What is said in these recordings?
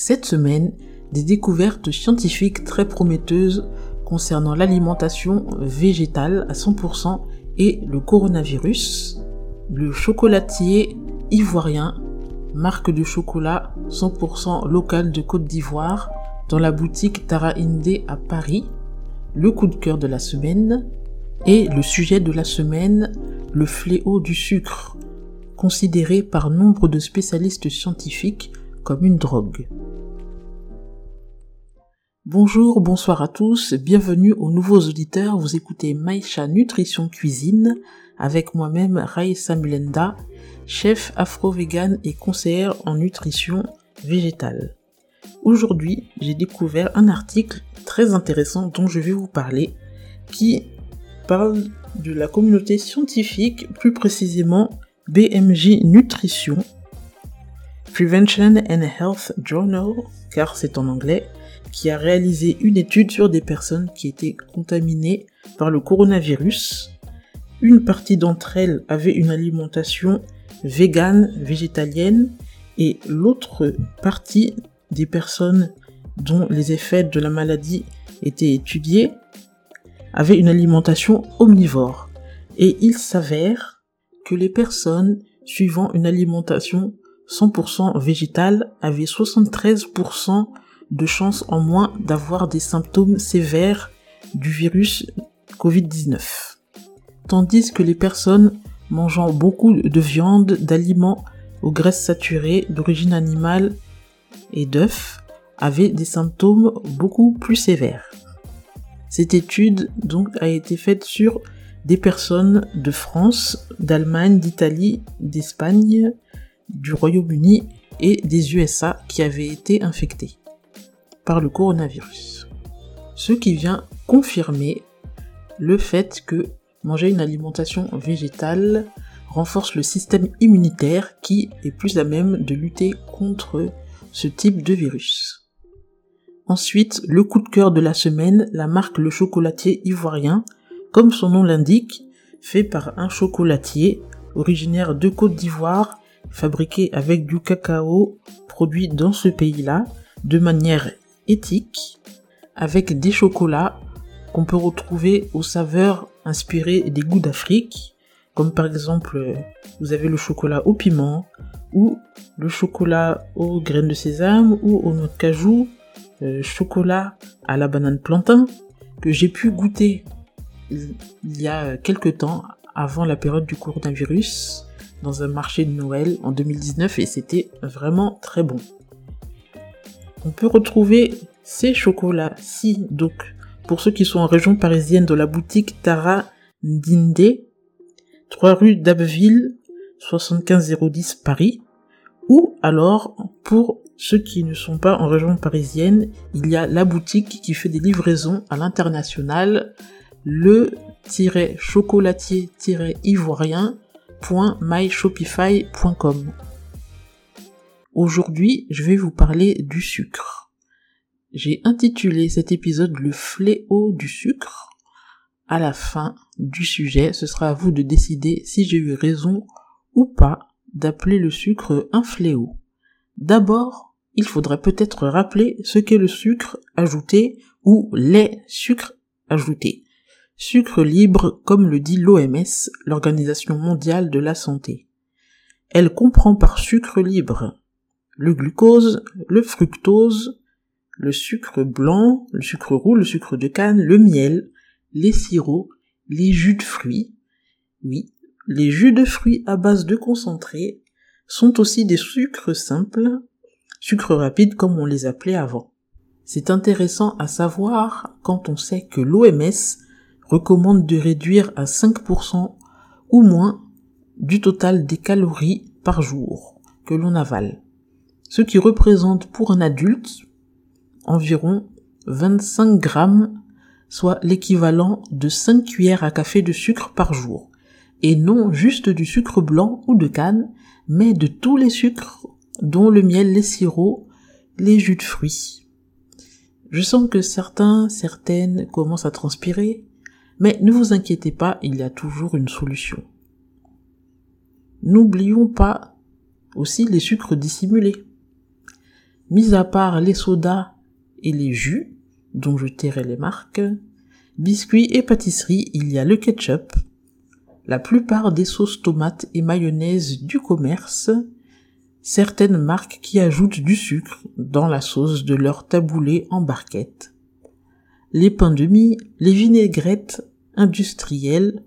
Cette semaine, des découvertes scientifiques très prometteuses concernant l'alimentation végétale à 100% et le coronavirus. Le chocolatier ivoirien, marque de chocolat 100% local de Côte d'Ivoire, dans la boutique Tara Inde à Paris. Le coup de cœur de la semaine et le sujet de la semaine, le fléau du sucre, considéré par nombre de spécialistes scientifiques une drogue. Bonjour, bonsoir à tous, bienvenue aux nouveaux auditeurs, vous écoutez Maïcha Nutrition Cuisine avec moi-même Raïssa Mulenda, chef afro-vegan et conseillère en nutrition végétale. Aujourd'hui, j'ai découvert un article très intéressant dont je vais vous parler qui parle de la communauté scientifique, plus précisément BMJ Nutrition, Prevention and Health Journal, car c'est en anglais, qui a réalisé une étude sur des personnes qui étaient contaminées par le coronavirus. Une partie d'entre elles avait une alimentation végane, végétalienne, et l'autre partie des personnes dont les effets de la maladie étaient étudiés avait une alimentation omnivore. Et il s'avère que les personnes suivant une alimentation 100% végétale avaient 73% de chances en moins d'avoir des symptômes sévères du virus Covid-19. Tandis que les personnes mangeant beaucoup de viande, d'aliments aux graisses saturées, d'origine animale et d'œufs avaient des symptômes beaucoup plus sévères. Cette étude donc a été faite sur des personnes de France, d'Allemagne, d'Italie, d'Espagne, du Royaume-Uni et des USA qui avaient été infectées par le coronavirus. Ce qui vient confirmer le fait que manger une alimentation végétale renforce le système immunitaire qui est plus à même de lutter contre ce type de virus. Ensuite, le coup de cœur de la semaine, la marque Le Chocolatier Ivoirien, comme son nom l'indique, fait par un chocolatier originaire de Côte d'Ivoire, fabriqué avec du cacao produit dans ce pays-là de manière éthique avec des chocolats qu'on peut retrouver aux saveurs inspirées des goûts d'Afrique, comme par exemple vous avez le chocolat au piment ou le chocolat aux graines de sésame ou aux noix de cajou, euh, chocolat à la banane plantain que j'ai pu goûter il y a quelques temps avant la période du coronavirus dans un marché de Noël en 2019 et c'était vraiment très bon. On peut retrouver ces chocolats-ci, donc, pour ceux qui sont en région parisienne, dans la boutique Tara Ndinde, 3 rue d'Abbeville, 75010 Paris, ou alors, pour ceux qui ne sont pas en région parisienne, il y a la boutique qui fait des livraisons à l'international, Aujourd'hui, je vais vous parler du sucre. J'ai intitulé cet épisode Le fléau du sucre. À la fin du sujet, ce sera à vous de décider si j'ai eu raison ou pas d'appeler le sucre un fléau. D'abord, il faudrait peut-être rappeler ce qu'est le sucre ajouté ou les sucres ajoutés. Sucre libre comme le dit l'OMS, l'Organisation mondiale de la santé. Elle comprend par sucre libre le glucose, le fructose, le sucre blanc, le sucre roux, le sucre de canne, le miel, les sirops, les jus de fruits. Oui, les jus de fruits à base de concentré sont aussi des sucres simples, sucres rapides comme on les appelait avant. C'est intéressant à savoir quand on sait que l'OMS recommande de réduire à 5% ou moins du total des calories par jour que l'on avale ce qui représente pour un adulte environ 25 grammes, soit l'équivalent de 5 cuillères à café de sucre par jour, et non juste du sucre blanc ou de canne, mais de tous les sucres, dont le miel, les sirops, les jus de fruits. Je sens que certains, certaines commencent à transpirer, mais ne vous inquiétez pas, il y a toujours une solution. N'oublions pas aussi les sucres dissimulés. Mis à part les sodas et les jus, dont je tairai les marques, biscuits et pâtisseries, il y a le ketchup, la plupart des sauces tomates et mayonnaise du commerce, certaines marques qui ajoutent du sucre dans la sauce de leur taboulé en barquette, les pains de mie, les vinaigrettes industrielles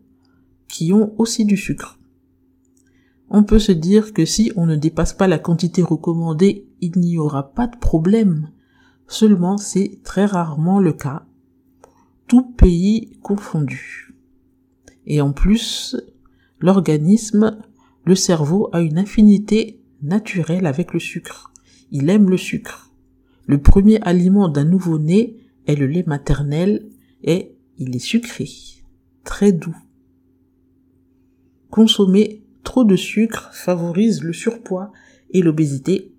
qui ont aussi du sucre. On peut se dire que si on ne dépasse pas la quantité recommandée, il n'y aura pas de problème. Seulement c'est très rarement le cas, tout pays confondu. Et en plus, l'organisme, le cerveau a une affinité naturelle avec le sucre. Il aime le sucre. Le premier aliment d'un nouveau-né est le lait maternel et il est sucré, très doux. Consommer trop de sucre favorise le surpoids et l'obésité.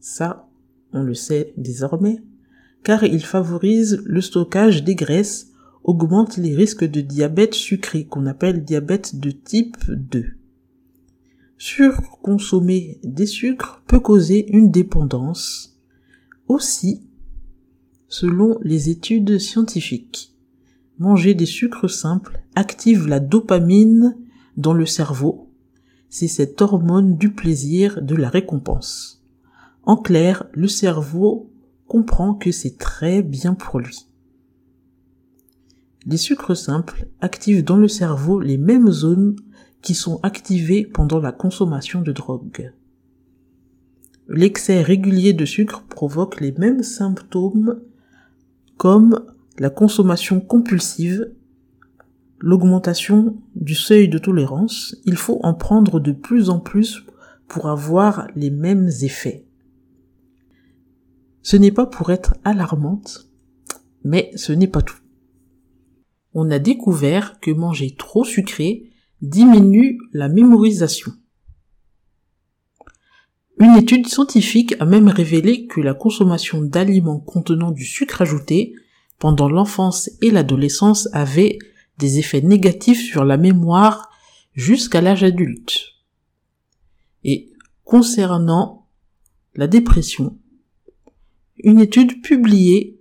Ça, on le sait désormais, car il favorise le stockage des graisses, augmente les risques de diabète sucré qu'on appelle diabète de type 2. Surconsommer des sucres peut causer une dépendance. Aussi, selon les études scientifiques, manger des sucres simples active la dopamine dans le cerveau. C'est cette hormone du plaisir, de la récompense. En clair, le cerveau comprend que c'est très bien pour lui. Les sucres simples activent dans le cerveau les mêmes zones qui sont activées pendant la consommation de drogue. L'excès régulier de sucre provoque les mêmes symptômes comme la consommation compulsive, l'augmentation du seuil de tolérance, il faut en prendre de plus en plus pour avoir les mêmes effets. Ce n'est pas pour être alarmante, mais ce n'est pas tout. On a découvert que manger trop sucré diminue la mémorisation. Une étude scientifique a même révélé que la consommation d'aliments contenant du sucre ajouté pendant l'enfance et l'adolescence avait des effets négatifs sur la mémoire jusqu'à l'âge adulte. Et concernant la dépression, une étude publiée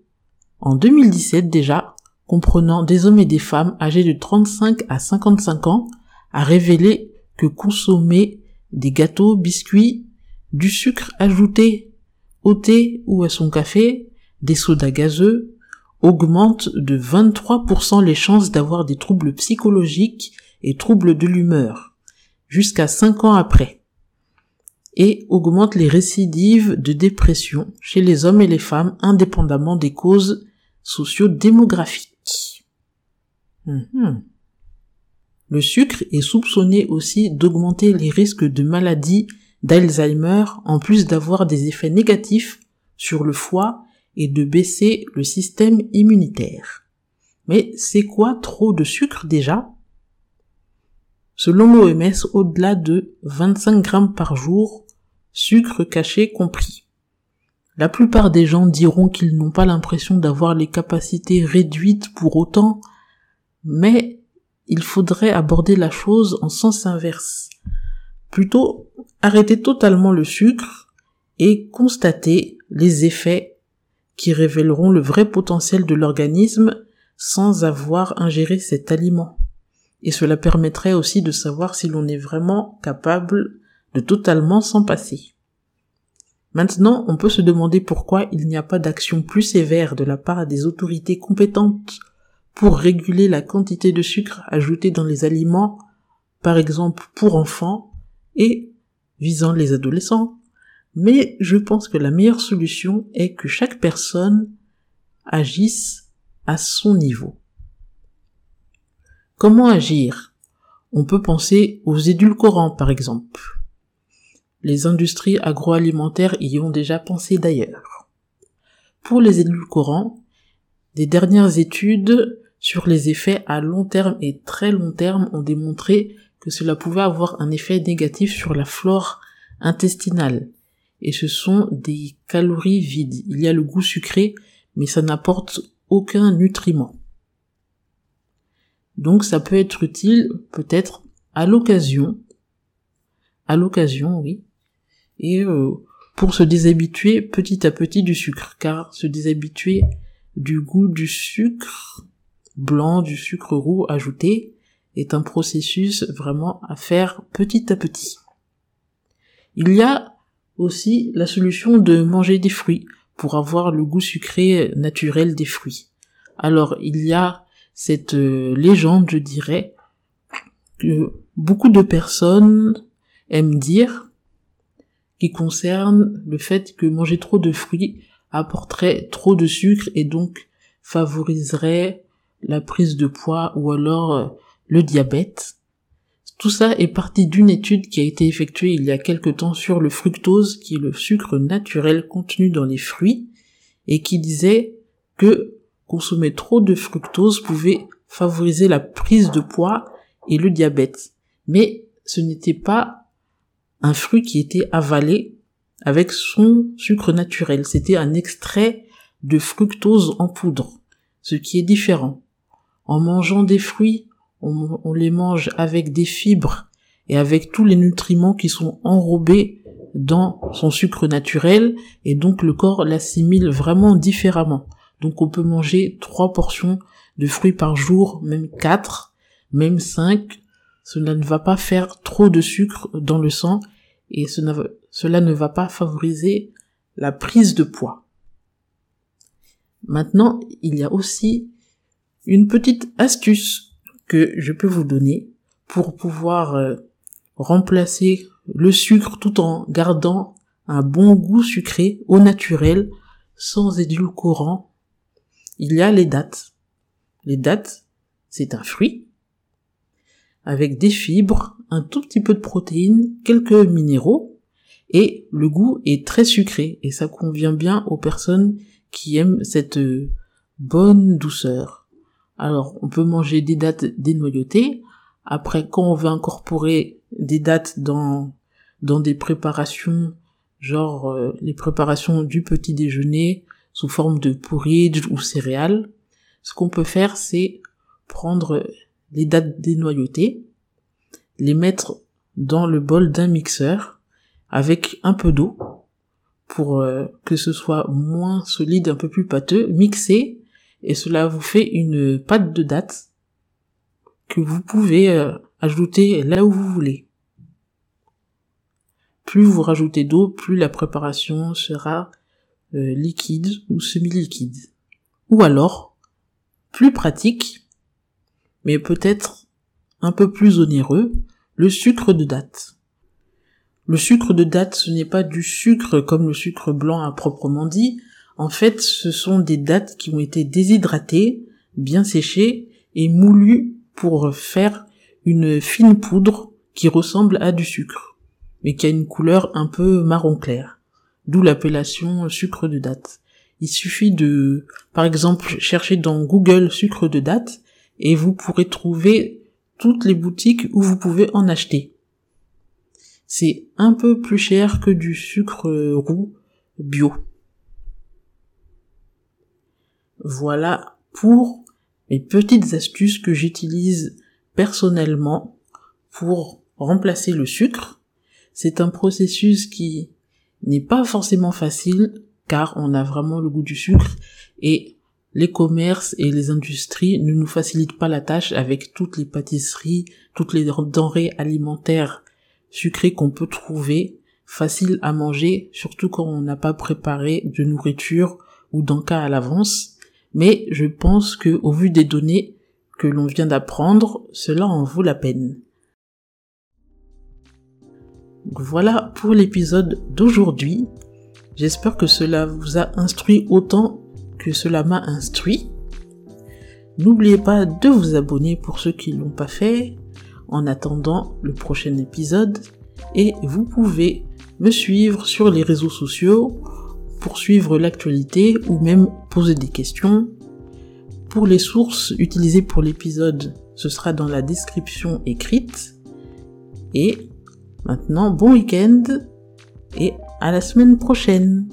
en 2017 déjà, comprenant des hommes et des femmes âgés de 35 à 55 ans, a révélé que consommer des gâteaux, biscuits, du sucre ajouté au thé ou à son café, des sodas gazeux, augmente de 23% les chances d'avoir des troubles psychologiques et troubles de l'humeur, jusqu'à 5 ans après, et augmente les récidives de dépression chez les hommes et les femmes indépendamment des causes socio-démographiques. Mhm. Le sucre est soupçonné aussi d'augmenter les risques de maladies d'Alzheimer en plus d'avoir des effets négatifs sur le foie et de baisser le système immunitaire. Mais c'est quoi trop de sucre déjà? Selon l'OMS, au-delà de 25 grammes par jour, sucre caché compris. La plupart des gens diront qu'ils n'ont pas l'impression d'avoir les capacités réduites pour autant, mais il faudrait aborder la chose en sens inverse. Plutôt arrêter totalement le sucre et constater les effets qui révéleront le vrai potentiel de l'organisme sans avoir ingéré cet aliment. Et cela permettrait aussi de savoir si l'on est vraiment capable de totalement s'en passer. Maintenant, on peut se demander pourquoi il n'y a pas d'action plus sévère de la part des autorités compétentes pour réguler la quantité de sucre ajouté dans les aliments, par exemple pour enfants, et visant les adolescents, mais je pense que la meilleure solution est que chaque personne agisse à son niveau. Comment agir? On peut penser aux édulcorants par exemple. Les industries agroalimentaires y ont déjà pensé d'ailleurs. Pour les édulcorants, des dernières études sur les effets à long terme et très long terme ont démontré que cela pouvait avoir un effet négatif sur la flore intestinale. Et ce sont des calories vides. Il y a le goût sucré, mais ça n'apporte aucun nutriment. Donc ça peut être utile peut-être à l'occasion, à l'occasion, oui, et euh, pour se déshabituer petit à petit du sucre, car se déshabituer du goût du sucre blanc, du sucre roux ajouté, est un processus vraiment à faire petit à petit. Il y a aussi la solution de manger des fruits pour avoir le goût sucré naturel des fruits. Alors il y a cette euh, légende, je dirais, que beaucoup de personnes aiment dire qui concerne le fait que manger trop de fruits apporterait trop de sucre et donc favoriserait la prise de poids ou alors euh, le diabète. Tout ça est parti d'une étude qui a été effectuée il y a quelque temps sur le fructose, qui est le sucre naturel contenu dans les fruits, et qui disait que consommer trop de fructose pouvait favoriser la prise de poids et le diabète. Mais ce n'était pas un fruit qui était avalé avec son sucre naturel. C'était un extrait de fructose en poudre, ce qui est différent. En mangeant des fruits, on, les mange avec des fibres et avec tous les nutriments qui sont enrobés dans son sucre naturel et donc le corps l'assimile vraiment différemment. Donc on peut manger trois portions de fruits par jour, même quatre, même cinq. Cela ne va pas faire trop de sucre dans le sang et cela ne va pas favoriser la prise de poids. Maintenant, il y a aussi une petite astuce que je peux vous donner pour pouvoir euh, remplacer le sucre tout en gardant un bon goût sucré au naturel sans édulcorant. Il y a les dattes. Les dattes, c'est un fruit avec des fibres, un tout petit peu de protéines, quelques minéraux et le goût est très sucré et ça convient bien aux personnes qui aiment cette euh, bonne douceur. Alors, on peut manger des dates dénoyautées. Après, quand on veut incorporer des dates dans, dans des préparations, genre euh, les préparations du petit déjeuner sous forme de porridge ou céréales, ce qu'on peut faire, c'est prendre les dates dénoyautées, les mettre dans le bol d'un mixeur avec un peu d'eau pour euh, que ce soit moins solide, un peu plus pâteux, mixer et cela vous fait une pâte de date que vous pouvez euh, ajouter là où vous voulez. Plus vous rajoutez d'eau, plus la préparation sera euh, liquide ou semi-liquide. Ou alors, plus pratique, mais peut-être un peu plus onéreux, le sucre de date. Le sucre de date, ce n'est pas du sucre comme le sucre blanc à proprement dit, en fait, ce sont des dattes qui ont été déshydratées, bien séchées et moulues pour faire une fine poudre qui ressemble à du sucre, mais qui a une couleur un peu marron clair, d'où l'appellation sucre de date. Il suffit de, par exemple, chercher dans Google sucre de date et vous pourrez trouver toutes les boutiques où vous pouvez en acheter. C'est un peu plus cher que du sucre roux bio. Voilà pour mes petites astuces que j'utilise personnellement pour remplacer le sucre. C'est un processus qui n'est pas forcément facile car on a vraiment le goût du sucre et les commerces et les industries ne nous facilitent pas la tâche avec toutes les pâtisseries, toutes les denrées alimentaires sucrées qu'on peut trouver, faciles à manger, surtout quand on n'a pas préparé de nourriture ou d'encas à l'avance mais je pense que au vu des données que l'on vient d'apprendre, cela en vaut la peine. voilà pour l'épisode d'aujourd'hui. J'espère que cela vous a instruit autant que cela m'a instruit. N'oubliez pas de vous abonner pour ceux qui ne l'ont pas fait en attendant le prochain épisode et vous pouvez me suivre sur les réseaux sociaux poursuivre l'actualité ou même poser des questions. Pour les sources utilisées pour l'épisode, ce sera dans la description écrite. Et maintenant, bon week-end et à la semaine prochaine.